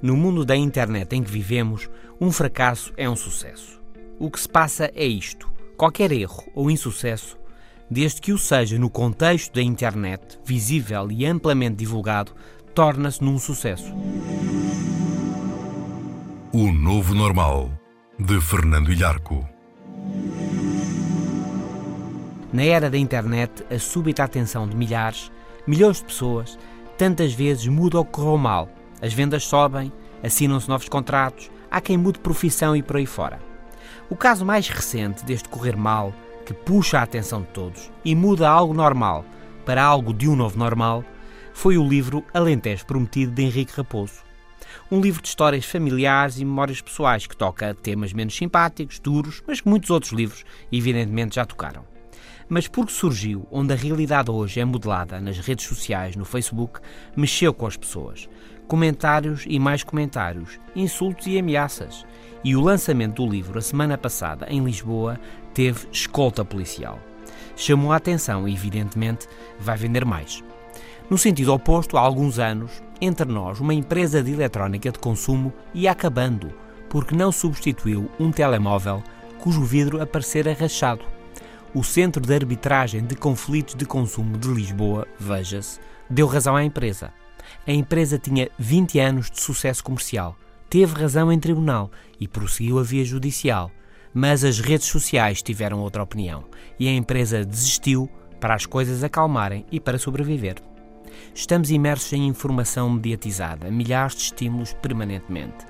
No mundo da internet em que vivemos, um fracasso é um sucesso. O que se passa é isto: qualquer erro ou insucesso, desde que o seja no contexto da internet, visível e amplamente divulgado, torna-se num sucesso. O Novo Normal, de Fernando Ilharco. Na era da internet, a súbita atenção de milhares, milhões de pessoas, tantas vezes muda ou correu mal. As vendas sobem, assinam-se novos contratos, há quem mude profissão e por aí fora. O caso mais recente deste correr mal, que puxa a atenção de todos e muda algo normal para algo de um novo normal, foi o livro Alentejo Prometido de Henrique Raposo. Um livro de histórias familiares e memórias pessoais que toca temas menos simpáticos, duros, mas que muitos outros livros, evidentemente, já tocaram mas porque surgiu onde a realidade hoje é modelada nas redes sociais, no Facebook, mexeu com as pessoas. Comentários e mais comentários, insultos e ameaças. E o lançamento do livro, a semana passada, em Lisboa, teve escolta policial. Chamou a atenção e, evidentemente, vai vender mais. No sentido oposto, há alguns anos, entre nós, uma empresa de eletrónica de consumo ia acabando porque não substituiu um telemóvel cujo vidro aparecera rachado o Centro de Arbitragem de Conflitos de Consumo de Lisboa, veja-se, deu razão à empresa. A empresa tinha 20 anos de sucesso comercial, teve razão em tribunal e prosseguiu a via judicial. Mas as redes sociais tiveram outra opinião e a empresa desistiu para as coisas acalmarem e para sobreviver. Estamos imersos em informação mediatizada, milhares de estímulos permanentemente.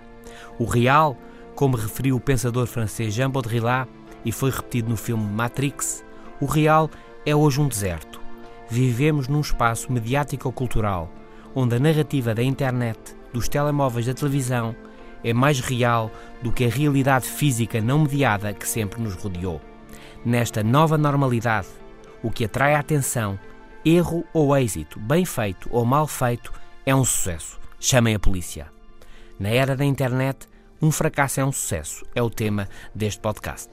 O real, como referiu o pensador francês Jean Baudrillard, e foi repetido no filme Matrix, o real é hoje um deserto. Vivemos num espaço mediático-cultural onde a narrativa da internet, dos telemóveis da televisão, é mais real do que a realidade física não mediada que sempre nos rodeou. Nesta nova normalidade, o que atrai a atenção, erro ou êxito, bem feito ou mal feito, é um sucesso. Chamem a polícia. Na era da internet, um fracasso é um sucesso, é o tema deste podcast.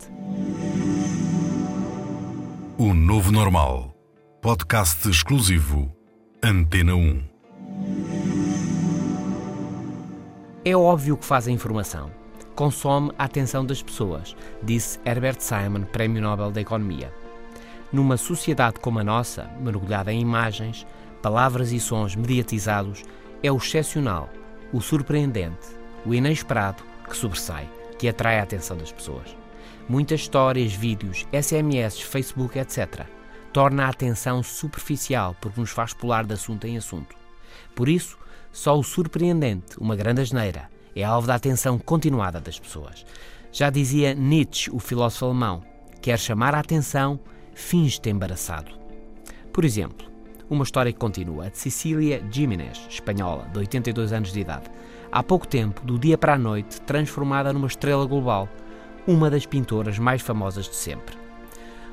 O Novo Normal. Podcast exclusivo. Antena 1. É óbvio que faz a informação. Consome a atenção das pessoas, disse Herbert Simon, Prémio Nobel da Economia. Numa sociedade como a nossa, mergulhada em imagens, palavras e sons mediatizados, é o excepcional, o surpreendente, o inesperado que sobressai, que atrai a atenção das pessoas. Muitas histórias, vídeos, SMS, Facebook, etc. torna a atenção superficial porque nos faz pular de assunto em assunto. Por isso, só o surpreendente, uma grande asneira, é alvo da atenção continuada das pessoas. Já dizia Nietzsche, o filósofo alemão, quer chamar a atenção, finge-te embaraçado. Por exemplo, uma história que continua, de Cecília Jiménez, espanhola, de 82 anos de idade, há pouco tempo, do dia para a noite, transformada numa estrela global, uma das pintoras mais famosas de sempre.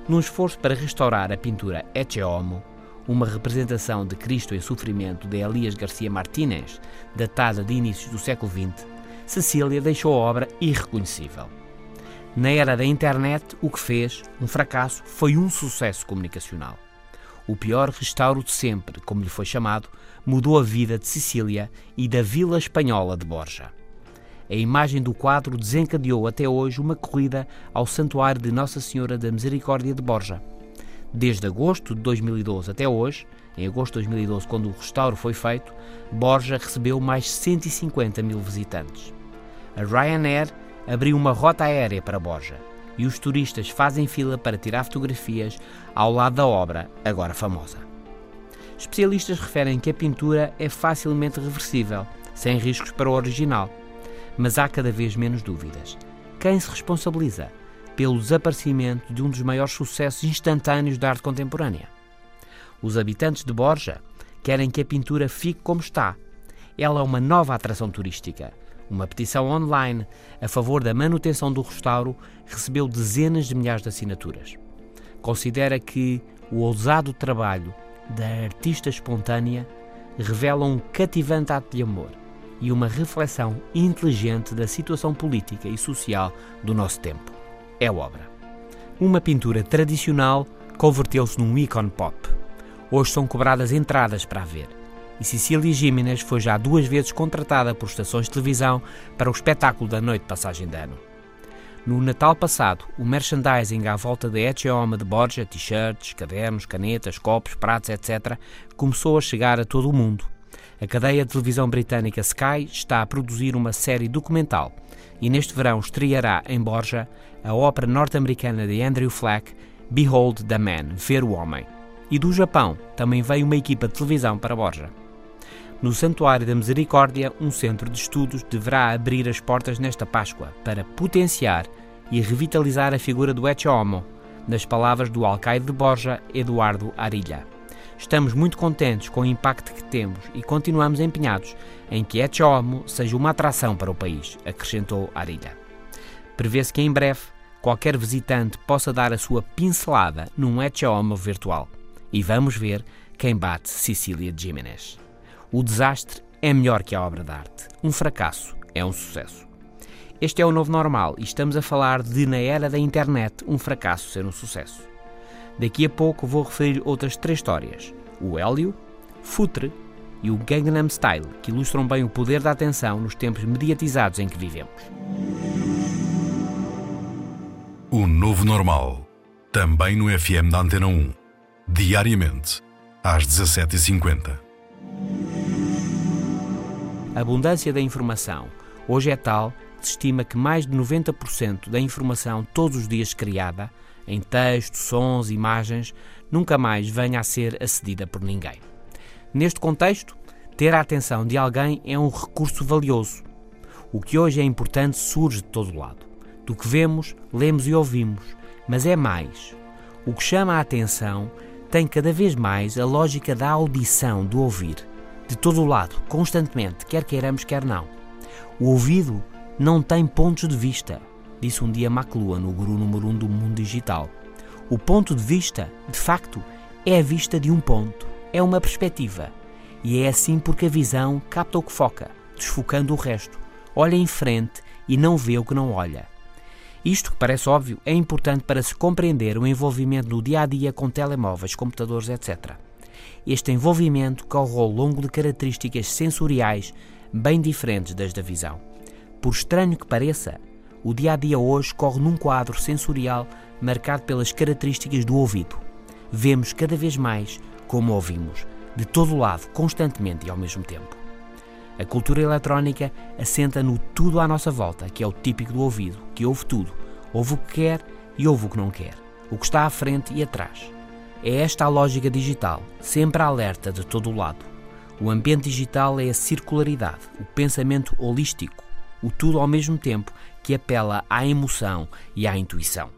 Num esforço para restaurar a pintura Ecce Homo, uma representação de Cristo em sofrimento de Elias Garcia Martínez, datada de inícios do século XX, Cecília deixou a obra irreconhecível. Na era da internet, o que fez, um fracasso, foi um sucesso comunicacional. O pior restauro de sempre, como lhe foi chamado, mudou a vida de Sicília e da Vila Espanhola de Borja. A imagem do quadro desencadeou até hoje uma corrida ao Santuário de Nossa Senhora da Misericórdia de Borja. Desde agosto de 2012 até hoje, em agosto de 2012, quando o restauro foi feito, Borja recebeu mais 150 mil visitantes. A Ryanair abriu uma rota aérea para Borja e os turistas fazem fila para tirar fotografias ao lado da obra, agora famosa. Especialistas referem que a pintura é facilmente reversível, sem riscos para o original, mas há cada vez menos dúvidas. Quem se responsabiliza pelo desaparecimento de um dos maiores sucessos instantâneos da arte contemporânea? Os habitantes de Borja querem que a pintura fique como está. Ela é uma nova atração turística. Uma petição online a favor da manutenção do restauro recebeu dezenas de milhares de assinaturas. Considera que o ousado trabalho da artista espontânea revela um cativante ato de amor e uma reflexão inteligente da situação política e social do nosso tempo. É obra. Uma pintura tradicional converteu-se num ícone pop. Hoje são cobradas entradas para a ver. E Cecília Jiménez foi já duas vezes contratada por estações de televisão para o espetáculo da Noite de Passagem de Ano. No Natal passado, o merchandising à volta da Homme de Borja, t-shirts, cadernos, canetas, copos, pratos, etc., começou a chegar a todo o mundo. A cadeia de televisão britânica Sky está a produzir uma série documental e neste verão estreará em Borja a ópera norte-americana de Andrew Flack, Behold the Man, Ver o Homem. E do Japão também veio uma equipa de televisão para Borja. No Santuário da Misericórdia, um centro de estudos deverá abrir as portas nesta Páscoa para potenciar e revitalizar a figura do Ecce Homo, nas palavras do alcaide de Borja, Eduardo Arilha. Estamos muito contentes com o impacto que temos e continuamos empenhados em que Ecce Homo seja uma atração para o país, acrescentou Arilha. Prevê-se que em breve qualquer visitante possa dar a sua pincelada num Ecce Homo virtual. E vamos ver quem bate Cecília Jiménez. O desastre é melhor que a obra de arte. Um fracasso é um sucesso. Este é o novo normal e estamos a falar de, na era da internet, um fracasso ser um sucesso. Daqui a pouco vou referir outras três histórias: o Hélio, Futre e o Gangnam Style, que ilustram bem o poder da atenção nos tempos mediatizados em que vivemos. O novo normal, também no FM da Antena 1, diariamente, às 17h50. A abundância da informação hoje é tal que se estima que mais de 90% da informação todos os dias criada, em texto, sons, imagens, nunca mais venha a ser acedida por ninguém. Neste contexto, ter a atenção de alguém é um recurso valioso. O que hoje é importante surge de todo lado. Do que vemos, lemos e ouvimos, mas é mais. O que chama a atenção tem cada vez mais a lógica da audição, do ouvir de todo o lado, constantemente, quer queiramos, quer não. O ouvido não tem pontos de vista, disse um dia McLuhan, no guru número um do mundo digital. O ponto de vista, de facto, é a vista de um ponto, é uma perspectiva. E é assim porque a visão capta o que foca, desfocando o resto, olha em frente e não vê o que não olha. Isto, que parece óbvio, é importante para se compreender o envolvimento no dia a dia com telemóveis, computadores, etc. Este envolvimento corre ao longo de características sensoriais bem diferentes das da visão. Por estranho que pareça, o dia a dia hoje corre num quadro sensorial marcado pelas características do ouvido. Vemos cada vez mais como ouvimos, de todo lado, constantemente e ao mesmo tempo. A cultura eletrónica assenta no tudo à nossa volta, que é o típico do ouvido, que ouve tudo, ouve o que quer e ouve o que não quer, o que está à frente e atrás. É esta a lógica digital, sempre alerta de todo o lado. O ambiente digital é a circularidade, o pensamento holístico, o tudo ao mesmo tempo que apela à emoção e à intuição.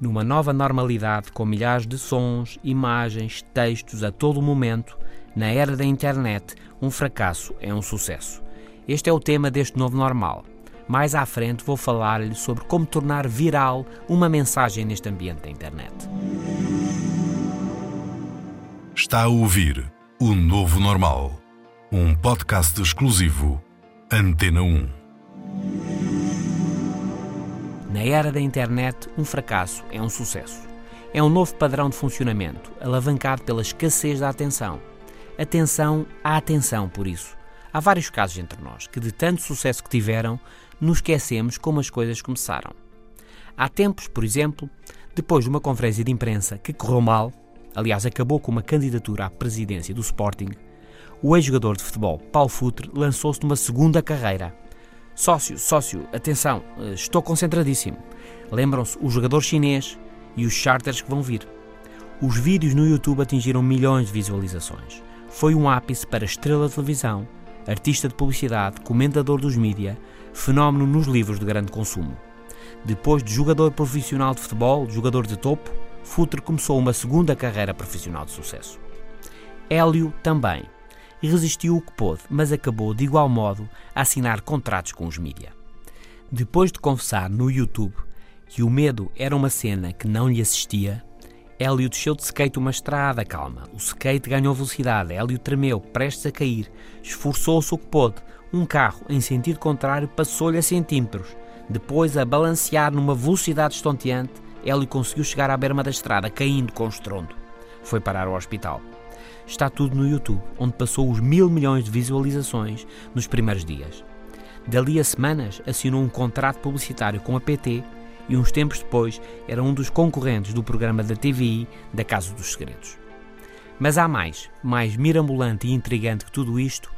Numa nova normalidade com milhares de sons, imagens, textos a todo momento, na era da internet, um fracasso é um sucesso. Este é o tema deste novo normal. Mais à frente vou falar-lhe sobre como tornar viral uma mensagem neste ambiente da internet. Está a ouvir O Novo Normal, um podcast exclusivo Antena 1. Na era da internet, um fracasso é um sucesso. É um novo padrão de funcionamento, alavancado pela escassez da atenção. Atenção à atenção, por isso. Há vários casos entre nós que, de tanto sucesso que tiveram, nos esquecemos como as coisas começaram. Há tempos, por exemplo, depois de uma conferência de imprensa que correu mal, aliás, acabou com uma candidatura à presidência do Sporting, o ex-jogador de futebol Paulo Futre lançou-se numa segunda carreira. Sócio, sócio, atenção, eh, estou concentradíssimo. Lembram-se o jogador chinês e os charters que vão vir. Os vídeos no YouTube atingiram milhões de visualizações. Foi um ápice para estrela de televisão, artista de publicidade, comentador dos mídia, fenómeno nos livros de grande consumo. Depois de jogador profissional de futebol, jogador de topo, Futre começou uma segunda carreira profissional de sucesso. Hélio também. Resistiu o que pôde, mas acabou de igual modo a assinar contratos com os mídia. Depois de confessar no YouTube que o medo era uma cena que não lhe assistia, Hélio desceu de skate uma estrada calma. O skate ganhou velocidade. Hélio tremeu, prestes a cair. Esforçou-se o que pôde. Um carro, em sentido contrário, passou-lhe a centímetros. Depois, a balancear numa velocidade estonteante, Hélio conseguiu chegar à berma da estrada, caindo com estrondo. Foi parar ao hospital. Está tudo no YouTube, onde passou os mil milhões de visualizações nos primeiros dias. Dali a semanas, assinou um contrato publicitário com a PT e uns tempos depois era um dos concorrentes do programa da TVI da Casa dos Segredos. Mas há mais, mais mirabolante e intrigante que tudo isto,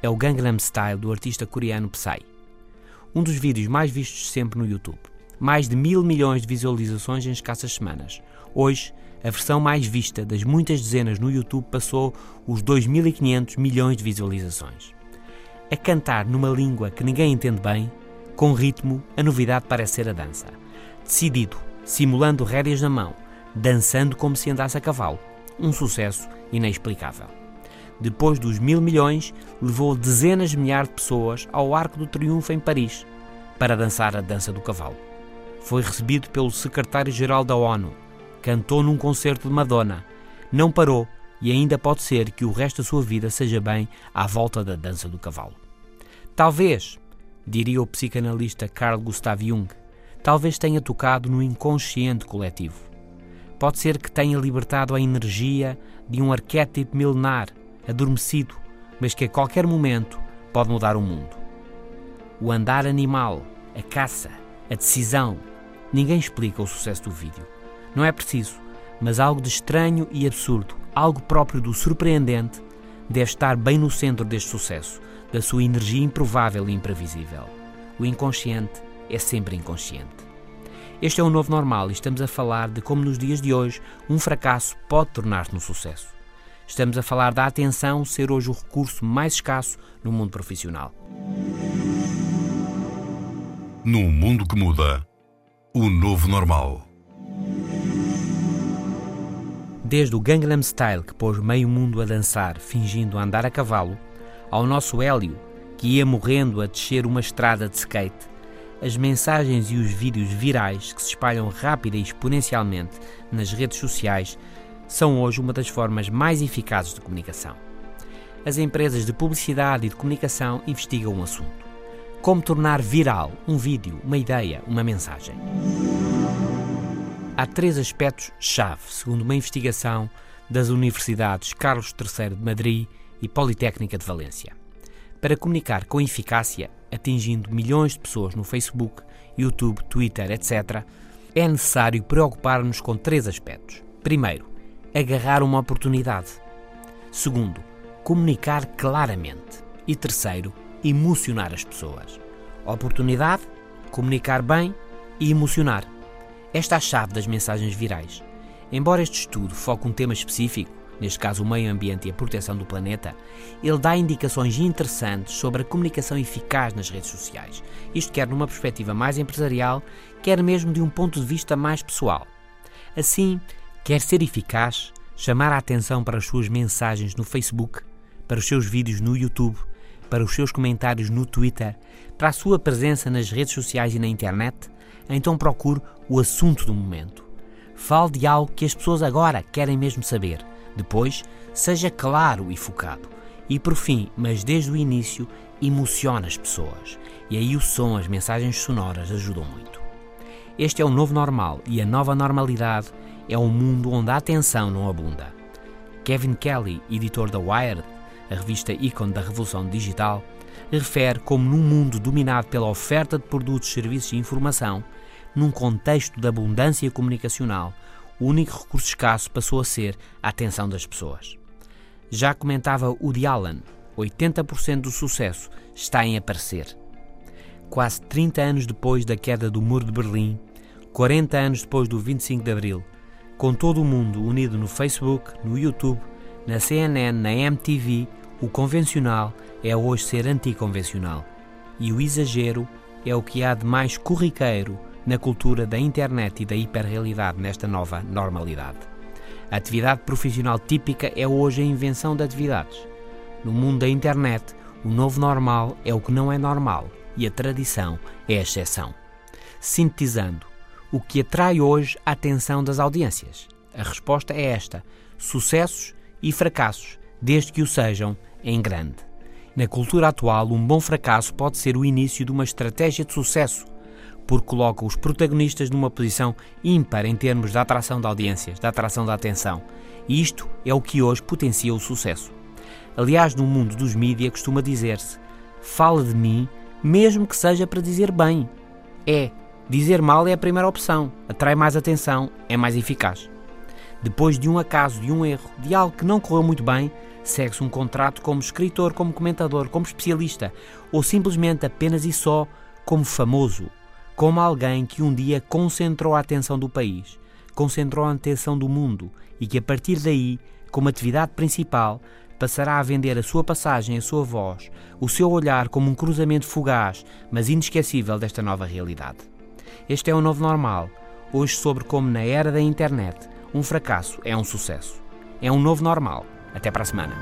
é o Gangnam Style do artista coreano Psy. Um dos vídeos mais vistos sempre no YouTube. Mais de mil milhões de visualizações em escassas semanas. Hoje, a versão mais vista das muitas dezenas no YouTube passou os 2.500 milhões de visualizações. A cantar numa língua que ninguém entende bem, com ritmo, a novidade parece ser a dança decidido, simulando rédeas na mão, dançando como se andasse a cavalo. Um sucesso inexplicável. Depois dos mil milhões, levou dezenas de milhares de pessoas ao Arco do Triunfo em Paris para dançar a dança do cavalo. Foi recebido pelo secretário-geral da ONU, cantou num concerto de Madonna, não parou e ainda pode ser que o resto da sua vida seja bem à volta da dança do cavalo. Talvez, diria o psicanalista Carl Gustav Jung, talvez tenha tocado no inconsciente coletivo. Pode ser que tenha libertado a energia de um arquétipo milenar, adormecido, mas que a qualquer momento pode mudar o mundo. O andar animal, a caça, a decisão. Ninguém explica o sucesso do vídeo. Não é preciso, mas algo de estranho e absurdo, algo próprio do surpreendente, deve estar bem no centro deste sucesso, da sua energia improvável e imprevisível. O inconsciente é sempre inconsciente. Este é o novo normal e estamos a falar de como nos dias de hoje um fracasso pode tornar-se um sucesso. Estamos a falar da atenção ser hoje o recurso mais escasso no mundo profissional. Num mundo que muda, o novo normal. Desde o Gangnam Style que pôs meio mundo a dançar, fingindo andar a cavalo, ao nosso Hélio, que ia morrendo a descer uma estrada de skate, as mensagens e os vídeos virais que se espalham rápida e exponencialmente nas redes sociais são hoje uma das formas mais eficazes de comunicação. As empresas de publicidade e de comunicação investigam o um assunto. Como tornar viral um vídeo, uma ideia, uma mensagem. Há três aspectos-chave, segundo uma investigação das universidades Carlos III de Madrid e Politécnica de Valência. Para comunicar com eficácia, atingindo milhões de pessoas no Facebook, YouTube, Twitter, etc., é necessário preocupar-nos com três aspectos. Primeiro, agarrar uma oportunidade. Segundo, comunicar claramente. E terceiro, emocionar as pessoas. Oportunidade, comunicar bem e emocionar. Esta é a chave das mensagens virais. Embora este estudo foque um tema específico, neste caso o meio ambiente e a proteção do planeta, ele dá indicações interessantes sobre a comunicação eficaz nas redes sociais, isto quer numa perspectiva mais empresarial, quer mesmo de um ponto de vista mais pessoal. Assim, quer ser eficaz, chamar a atenção para as suas mensagens no Facebook, para os seus vídeos no YouTube, para os seus comentários no Twitter, para a sua presença nas redes sociais e na internet, então procure o assunto do momento. Fale de algo que as pessoas agora querem mesmo saber depois, seja claro e focado. E por fim, mas desde o início, emociona as pessoas. E aí o som, as mensagens sonoras ajudam muito. Este é o novo normal e a nova normalidade é um mundo onde a atenção não abunda. Kevin Kelly, editor da Wired, a revista ícone da revolução digital, refere como num mundo dominado pela oferta de produtos, serviços e informação, num contexto de abundância comunicacional, o único recurso escasso passou a ser a atenção das pessoas. Já comentava Woody Allen, 80% do sucesso está em aparecer. Quase 30 anos depois da queda do Muro de Berlim, 40 anos depois do 25 de Abril, com todo o mundo unido no Facebook, no YouTube, na CNN, na MTV, o convencional é hoje ser anticonvencional. E o exagero é o que há de mais corriqueiro na cultura da internet e da hiperrealidade nesta nova normalidade. A atividade profissional típica é hoje a invenção de atividades. No mundo da internet, o novo normal é o que não é normal e a tradição é a exceção. Sintetizando, o que atrai hoje a atenção das audiências? A resposta é esta: sucessos e fracassos, desde que o sejam em grande. Na cultura atual, um bom fracasso pode ser o início de uma estratégia de sucesso, porque coloca os protagonistas numa posição ímpar em termos da atração de audiências, da atração da atenção. E isto é o que hoje potencia o sucesso. Aliás, no mundo dos mídias costuma dizer-se: fala de mim, mesmo que seja para dizer bem. É, dizer mal é a primeira opção, atrai mais atenção, é mais eficaz. Depois de um acaso, de um erro, de algo que não correu muito bem, segue-se um contrato como escritor, como comentador, como especialista, ou simplesmente apenas e só como famoso, como alguém que um dia concentrou a atenção do país, concentrou a atenção do mundo e que a partir daí, como atividade principal, passará a vender a sua passagem, a sua voz, o seu olhar como um cruzamento fugaz, mas inesquecível desta nova realidade. Este é o novo normal, hoje sobre como na era da internet um fracasso é um sucesso. É um novo normal. Até para a semana.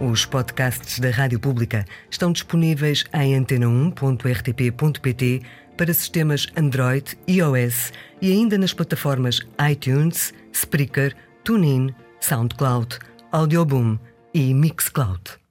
Os podcasts da Rádio Pública estão disponíveis em antena1.rtp.pt para sistemas Android, iOS e ainda nas plataformas iTunes, Spreaker, TuneIn, SoundCloud, Audioboom e Mixcloud.